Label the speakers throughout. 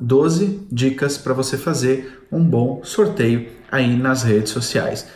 Speaker 1: 12 dicas para você fazer um bom sorteio aí nas redes sociais.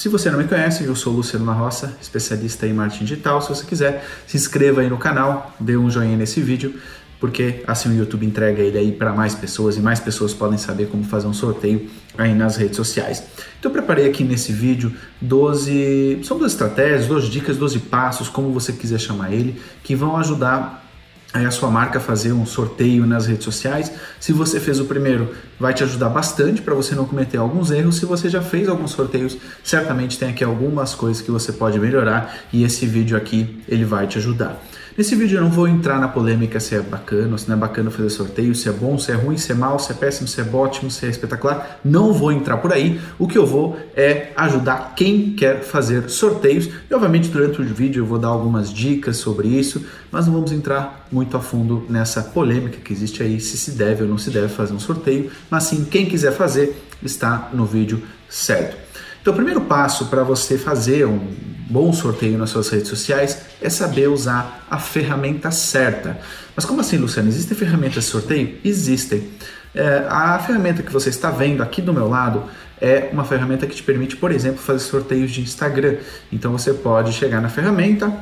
Speaker 1: Se você não me conhece, eu sou Luciano La Roça, especialista em marketing digital. Se você quiser, se inscreva aí no canal, dê um joinha nesse vídeo, porque assim o YouTube entrega ele aí para mais pessoas e mais pessoas podem saber como fazer um sorteio aí nas redes sociais. Então eu preparei aqui nesse vídeo 12, são 12 estratégias, 12 dicas, 12 passos, como você quiser chamar ele, que vão ajudar aí a sua marca fazer um sorteio nas redes sociais. Se você fez o primeiro, vai te ajudar bastante para você não cometer alguns erros. Se você já fez alguns sorteios, certamente tem aqui algumas coisas que você pode melhorar e esse vídeo aqui ele vai te ajudar. Nesse vídeo eu não vou entrar na polêmica se é bacana, se não é bacana fazer sorteio, se é bom, se é ruim, se é mal, se é péssimo, se é ótimo, se é espetacular. Não vou entrar por aí. O que eu vou é ajudar quem quer fazer sorteios. E obviamente durante o vídeo eu vou dar algumas dicas sobre isso, mas não vamos entrar muito a fundo nessa polêmica que existe aí, se se deve ou não se deve fazer um sorteio. Mas sim, quem quiser fazer está no vídeo certo. Então, o primeiro passo para você fazer um bom sorteio nas suas redes sociais é saber usar a ferramenta certa. Mas como assim, Luciano? Existem ferramentas de sorteio? Existem. É, a ferramenta que você está vendo aqui do meu lado é uma ferramenta que te permite, por exemplo, fazer sorteios de Instagram. Então você pode chegar na ferramenta,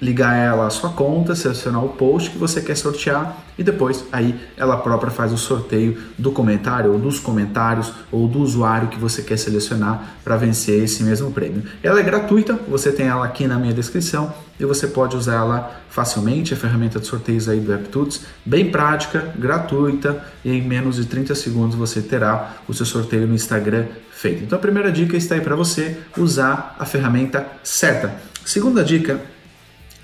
Speaker 1: ligar ela à sua conta, selecionar o post que você quer sortear e depois aí ela própria faz o sorteio do comentário ou dos comentários ou do usuário que você quer selecionar para vencer esse mesmo prêmio. Ela é gratuita, você tem ela aqui na minha descrição e você pode usar ela facilmente, a ferramenta de sorteios aí do AppTuts, bem prática, gratuita e em menos de 30 segundos você terá o seu sorteio no Instagram feito. Então a primeira dica está aí para você usar a ferramenta certa. Segunda dica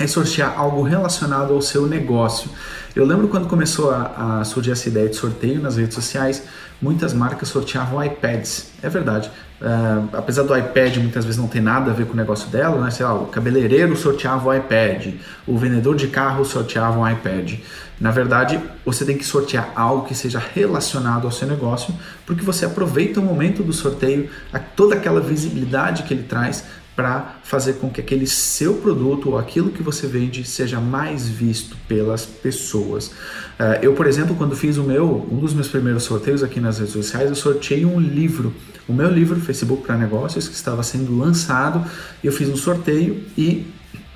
Speaker 1: é sortear algo relacionado ao seu negócio. Eu lembro quando começou a, a, surgir essa ideia de sorteio nas redes sociais, muitas marcas sorteavam iPads. É verdade. Uh, apesar do iPad muitas vezes não ter nada a ver com o negócio dela, né? Sei lá, o cabeleireiro sorteava o iPad, o vendedor de carro sorteava um iPad. Na verdade, você tem que sortear algo que seja relacionado ao seu negócio, porque você aproveita o momento do sorteio, toda aquela visibilidade que ele traz para fazer com que aquele seu produto ou aquilo que você vende seja mais visto pelas pessoas. Uh, eu, por exemplo, quando fiz o meu, um dos meus primeiros sorteios aqui nas redes sociais, eu sorteei um livro, o meu livro Facebook para Negócios, que estava sendo lançado, eu fiz um sorteio e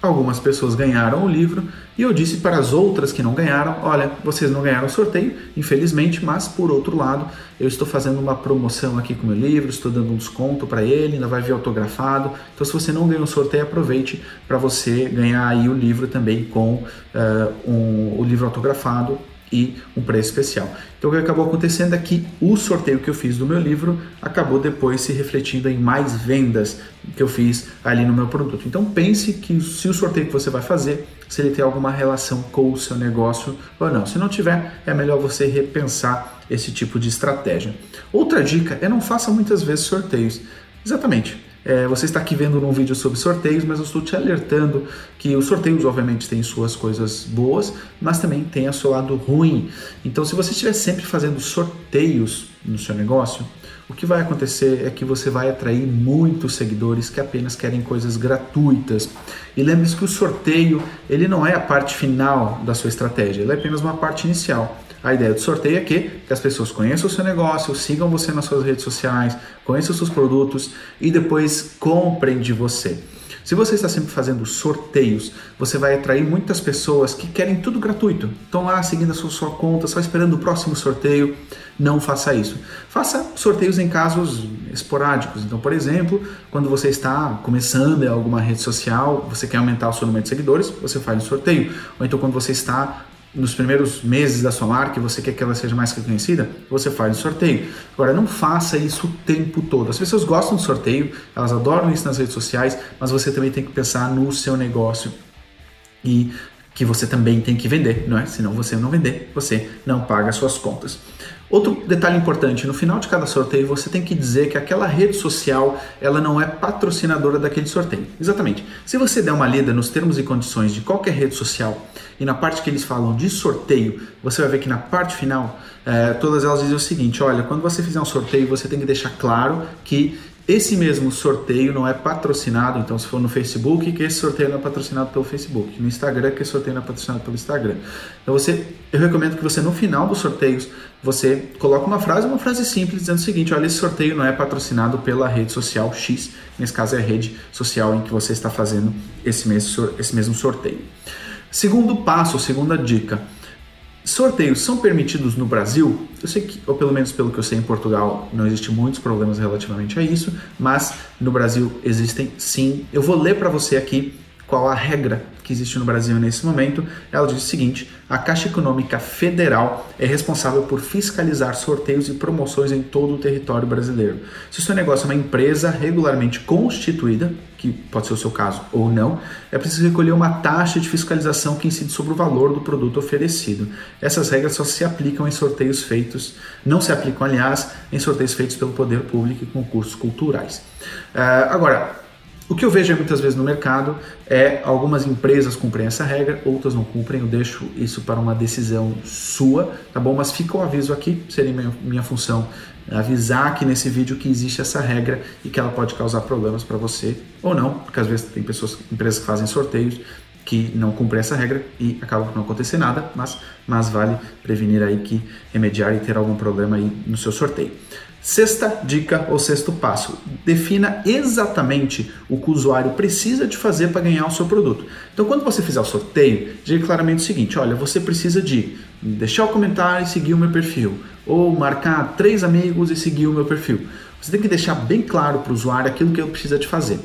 Speaker 1: Algumas pessoas ganharam o livro e eu disse para as outras que não ganharam: olha, vocês não ganharam o sorteio, infelizmente, mas por outro lado, eu estou fazendo uma promoção aqui com o meu livro, estou dando um desconto para ele, ainda vai vir autografado. Então, se você não ganhou o sorteio, aproveite para você ganhar aí o livro também com uh, um, o livro autografado e um preço especial. Então o que acabou acontecendo é que o sorteio que eu fiz do meu livro acabou depois se refletindo em mais vendas que eu fiz ali no meu produto. Então pense que se o sorteio que você vai fazer, se ele tem alguma relação com o seu negócio ou não. Se não tiver, é melhor você repensar esse tipo de estratégia. Outra dica é não faça muitas vezes sorteios. Exatamente. É, você está aqui vendo um vídeo sobre sorteios, mas eu estou te alertando que os sorteios, obviamente, têm suas coisas boas, mas também tem o seu lado ruim. Então, se você estiver sempre fazendo sorteios no seu negócio, o que vai acontecer é que você vai atrair muitos seguidores que apenas querem coisas gratuitas. E lembre-se que o sorteio, ele não é a parte final da sua estratégia, ele é apenas uma parte inicial. A ideia do sorteio é que, que as pessoas conheçam o seu negócio, sigam você nas suas redes sociais, conheçam os seus produtos e depois comprem de você. Se você está sempre fazendo sorteios, você vai atrair muitas pessoas que querem tudo gratuito. Estão lá seguindo a sua, sua, conta, só esperando o próximo sorteio. Não faça isso. Faça sorteios em casos esporádicos. Então, por exemplo, quando você está começando em alguma rede social, você quer aumentar o seu número de seguidores, você faz um sorteio. Ou então, quando você está nos primeiros meses da sua marca e você quer que ela seja mais reconhecida, você faz um sorteio. Agora, não faça isso o tempo todo. As pessoas gostam de sorteio, elas adoram isso nas redes sociais, mas você também tem que pensar no seu negócio e que você também tem que vender, não é? Senão você não vender, você não paga suas contas. Outro detalhe importante, no final de cada sorteio você tem que dizer que aquela rede social ela não é patrocinadora daquele sorteio. Exatamente. Se você der uma lida nos termos e condições de qualquer rede social e na parte que eles falam de sorteio, você vai ver que na parte final é, todas elas dizem o seguinte: olha, quando você fizer um sorteio você tem que deixar claro que esse mesmo sorteio não é patrocinado, então se for no Facebook, que esse sorteio não é patrocinado pelo Facebook, no Instagram, que esse sorteio não é patrocinado pelo Instagram. Então você, eu recomendo que você no final dos sorteios, você coloque uma frase, uma frase simples dizendo o seguinte, olha, esse sorteio não é patrocinado pela rede social X, nesse caso é a rede social em que você está fazendo esse mesmo, esse mesmo sorteio. Segundo passo, segunda dica, Sorteios são permitidos no Brasil? Eu sei que, ou pelo menos pelo que eu sei, em Portugal não existem muitos problemas relativamente a isso, mas no Brasil existem sim. Eu vou ler para você aqui qual a regra que existe no Brasil nesse momento, ela diz o seguinte: a Caixa Econômica Federal é responsável por fiscalizar sorteios e promoções em todo o território brasileiro. Se o seu negócio é uma empresa regularmente constituída, que pode ser o seu caso ou não, é preciso recolher uma taxa de fiscalização que incide sobre o valor do produto oferecido. Essas regras só se aplicam em sorteios feitos, não se aplicam, aliás, em sorteios feitos pelo poder público e concursos culturais. Uh, agora, o que eu vejo muitas vezes no mercado é algumas empresas cumprem essa regra, outras não cumprem. Eu deixo isso para uma decisão sua, tá bom? Mas fica o aviso aqui, seria minha, minha função avisar aqui nesse vídeo que existe essa regra e que ela pode causar problemas para você ou não, porque às vezes tem pessoas, empresas que fazem sorteios que não cumprem essa regra e acaba por não acontecer nada, mas, mas vale prevenir aí que remediar e ter algum problema aí no seu sorteio. Sexta dica ou sexto passo: defina exatamente o que o usuário precisa de fazer para ganhar o seu produto. Então, quando você fizer o sorteio, diga claramente o seguinte: olha, você precisa de deixar o comentário e seguir o meu perfil, ou marcar três amigos e seguir o meu perfil. Você tem que deixar bem claro para o usuário aquilo que ele precisa de fazer.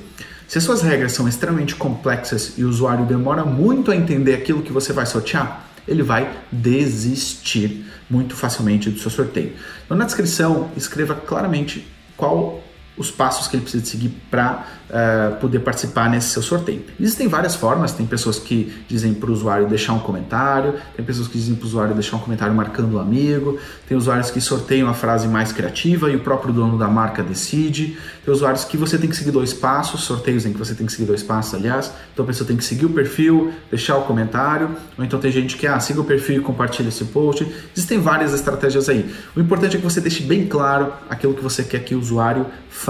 Speaker 1: Se as suas regras são extremamente complexas e o usuário demora muito a entender aquilo que você vai sortear, ele vai desistir muito facilmente do seu sorteio. Então, na descrição, escreva claramente qual os passos que ele precisa seguir para uh, eh, poder participar nesse seu sorteio. Existem várias formas, tem pessoas que dizem para o usuário deixar um comentário, tem pessoas que dizem para o usuário deixar um comentário marcando um amigo, tem usuários que sorteiam a frase mais criativa e o próprio dono da marca decide, tem usuários que você tem que seguir dois passos, sorteios em que você tem que seguir dois passos, aliás, então a pessoa tem que seguir o perfil, deixar o comentário, ou então tem gente que, ah, siga o perfil e compartilha esse post, existem várias estratégias aí. O importante é que você deixe bem claro aquilo que você quer que o usuário faça.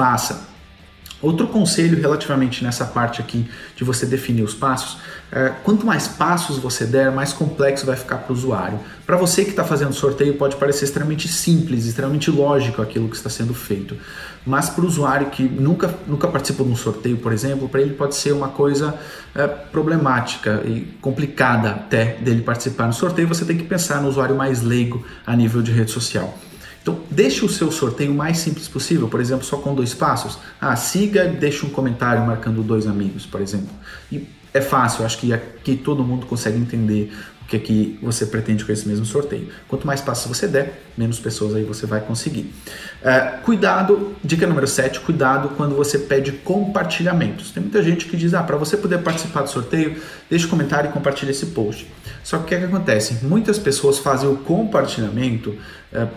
Speaker 1: Outro conselho relativamente nessa parte aqui de você definir os passos, é, quanto mais passos você der, mais complexo vai ficar para o usuário. Para você que está fazendo sorteio, pode parecer extremamente simples, extremamente lógico aquilo que está sendo feito. Mas para o usuário que nunca, nunca participou de um sorteio, por exemplo, para ele pode ser uma coisa é, problemática e complicada até dele participar no sorteio. Você tem que pensar no usuário mais leigo a nível de rede social. Então, deixe o seu sorteio o mais simples possível, por exemplo, só com dois passos. Ah, siga, deixe um comentário marcando dois amigos, por exemplo. E é fácil, acho que aqui todo mundo consegue entender o que é que você pretende com esse mesmo sorteio. Quanto mais passos você der, menos pessoas aí você vai conseguir. Uh, cuidado, dica número 7, cuidado quando você pede compartilhamentos. Tem muita gente que diz, ah, para você poder participar do sorteio, deixe um comentário e compartilhe esse post. Só que o que, é que acontece? Muitas pessoas fazem o compartilhamento uh,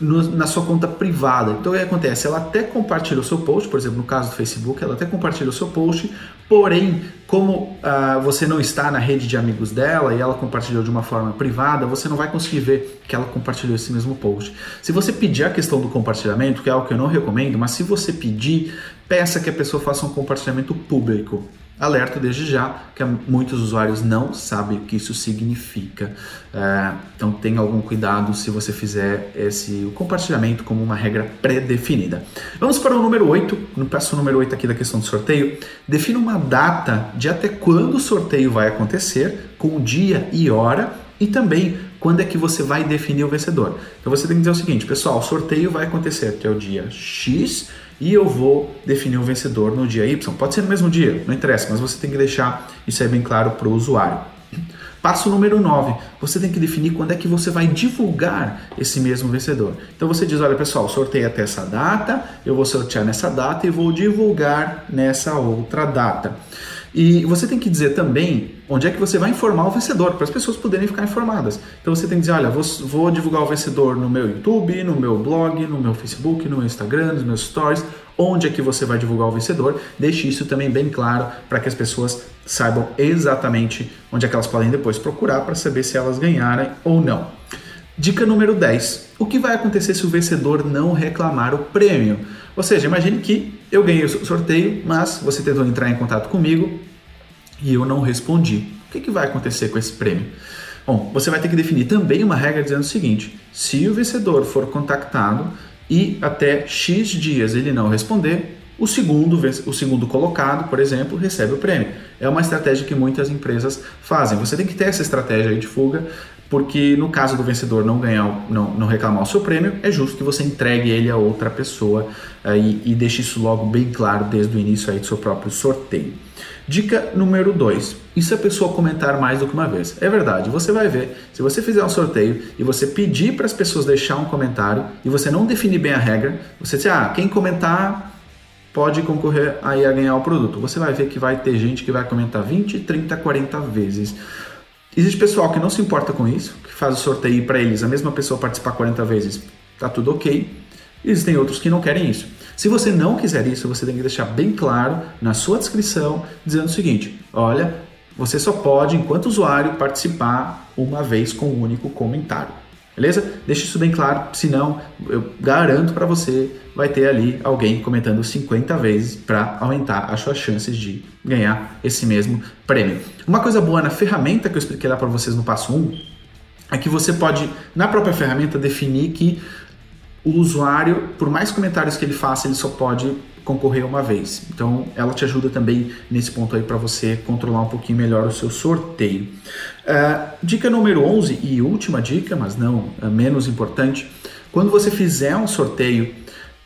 Speaker 1: no, na sua conta privada. Então o que acontece? Ela até compartilha o seu post, por exemplo, no caso do Facebook, ela até compartilha o seu post, porém, como uh, você não está na rede de amigos dela e ela compartilhou de uma forma privada, você não vai conseguir ver que ela compartilhou esse mesmo post. Se você pedir a questão do compartilhamento, que é algo que eu não recomendo, mas se você pedir, peça que a pessoa faça um compartilhamento público. Alerta desde já que muitos usuários não sabem o que isso significa. É, então tenha algum cuidado se você fizer esse compartilhamento como uma regra pré-definida. Vamos para o número 8, no passo número 8 aqui da questão do sorteio. Defina uma data de até quando o sorteio vai acontecer, com dia e hora, e também quando é que você vai definir o vencedor. Então você tem que dizer o seguinte, pessoal, o sorteio vai acontecer até o dia X e eu vou definir o vencedor no dia Y. Pode ser no mesmo dia, não interessa, mas você tem que deixar isso aí bem claro para o usuário. Passo número 9, você tem que definir quando é que você vai divulgar esse mesmo vencedor. Então você diz, olha pessoal, sorteio até essa data, eu vou sortear nessa data e vou divulgar nessa outra data. E você tem que dizer também onde é que você vai informar o vencedor, para as pessoas poderem ficar informadas. Então você tem que dizer, olha, vou, vou, divulgar o vencedor no meu YouTube, no meu blog, no meu Facebook, no meu Instagram, nos meus stories, onde é que você vai divulgar o vencedor. Deixe isso também bem claro para que as pessoas saibam exatamente onde é que elas podem depois procurar para saber se elas ganharem ou não. Dica número 10. O que vai acontecer se o vencedor não reclamar o prêmio? Ou seja, imagine que Eu ganhei o sorteio, mas você tentou entrar em contato comigo e eu não respondi. O que, que vai acontecer com esse prêmio? Bom, você vai ter que definir também uma regra dizendo o seguinte: se o vencedor for contactado e até X dias ele não responder, o segundo, o segundo colocado, por exemplo, recebe o prêmio. É uma estratégia que muitas empresas fazem. Você tem que ter essa estratégia de fuga, porque no caso do vencedor não ganhar, não, não reclamar o seu prêmio, é justo que você entregue ele a outra pessoa uh, e, e deixe isso logo bem claro desde o início aí do seu próprio sorteio. Dica número 2. E se a pessoa comentar mais do que uma vez? É verdade, você vai ver. Se você fizer um sorteio e você pedir para as pessoas deixar um comentário e você não definir bem a regra, você diz, ah, quem comentar pode concorrer aí a ganhar o produto. Você vai ver que vai ter gente que vai comentar 20, 30, 40 vezes. Existe pessoal que não se importa com isso, que faz o sorteio para eles, a mesma pessoa participar 40 vezes, tá tudo ok. Existem outros que não querem isso. Se você não quiser isso, você tem que deixar bem claro na sua descrição, dizendo o seguinte: olha, você só pode, enquanto usuário, participar uma vez com um único comentário. Beleza? Deixe isso bem claro, senão eu garanto para você vai ter ali alguém comentando 50 vezes para aumentar as suas chances de ganhar esse mesmo prêmio. Uma coisa boa na ferramenta que eu expliquei lá para vocês no passo 1 é que você pode, na própria ferramenta, definir que o usuário, por mais comentários que ele faça, ele só pode concorrer uma vez. Então, ela te ajuda também nesse ponto aí para você controlar um pouquinho melhor o seu sorteio. Uh, dica número 11 e última dica, mas não uh, menos importante, quando você fizer um sorteio,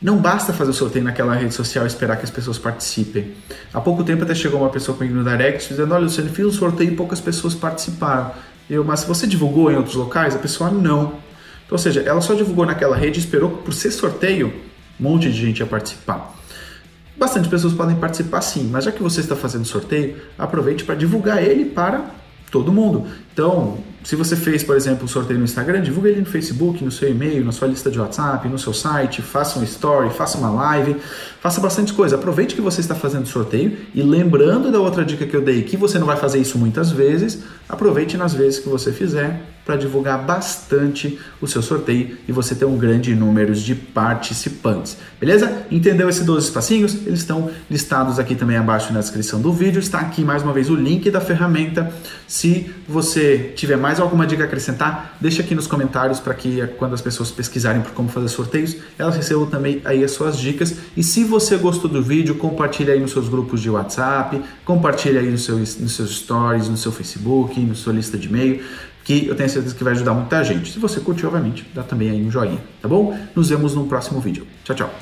Speaker 1: não basta fazer o sorteio naquela rede social e esperar que as pessoas participem. Há pouco tempo até chegou uma pessoa comigo no direct dizendo, olha, Luciano, fiz um sorteio e poucas pessoas participaram. Eu, mas você divulgou em outros locais? A pessoa, não. Então, ou seja, ela só divulgou naquela rede esperou por ser sorteio, um monte de gente ia participar. Bastante pessoas podem participar sim, mas já que você está fazendo sorteio, aproveite para divulgar ele para todo mundo. Então, se você fez, por exemplo, um sorteio no Instagram, divulga ele no Facebook, no seu e-mail, na sua lista de WhatsApp, no seu site, faça um story, faça uma live, faça bastante coisa. Aproveite que você está fazendo sorteio e lembrando da outra dica que eu dei, que você não vai fazer isso muitas vezes, aproveite nas vezes que você fizer para divulgar bastante o seu sorteio e você ter um grande número de participantes. Beleza? Entendeu esses 12 passinhos? Eles estão listados aqui também abaixo na descrição do vídeo. Está aqui mais uma vez o link da ferramenta. Se você tiver mais alguma dica a acrescentar, deixa aqui nos comentários para que quando as pessoas pesquisarem por como fazer sorteios, elas recebam também aí as suas dicas. E se você gostou do vídeo, compartilhe aí nos seus grupos de WhatsApp, compartilhe aí nos seus, nos seus stories, no seu Facebook, na sua lista de e-mail que eu tenho certeza que vai ajudar muita gente. Se você curtiu, obviamente, dá também aí um joinha, tá bom? Nos vemos no próximo vídeo. Tchau, tchau.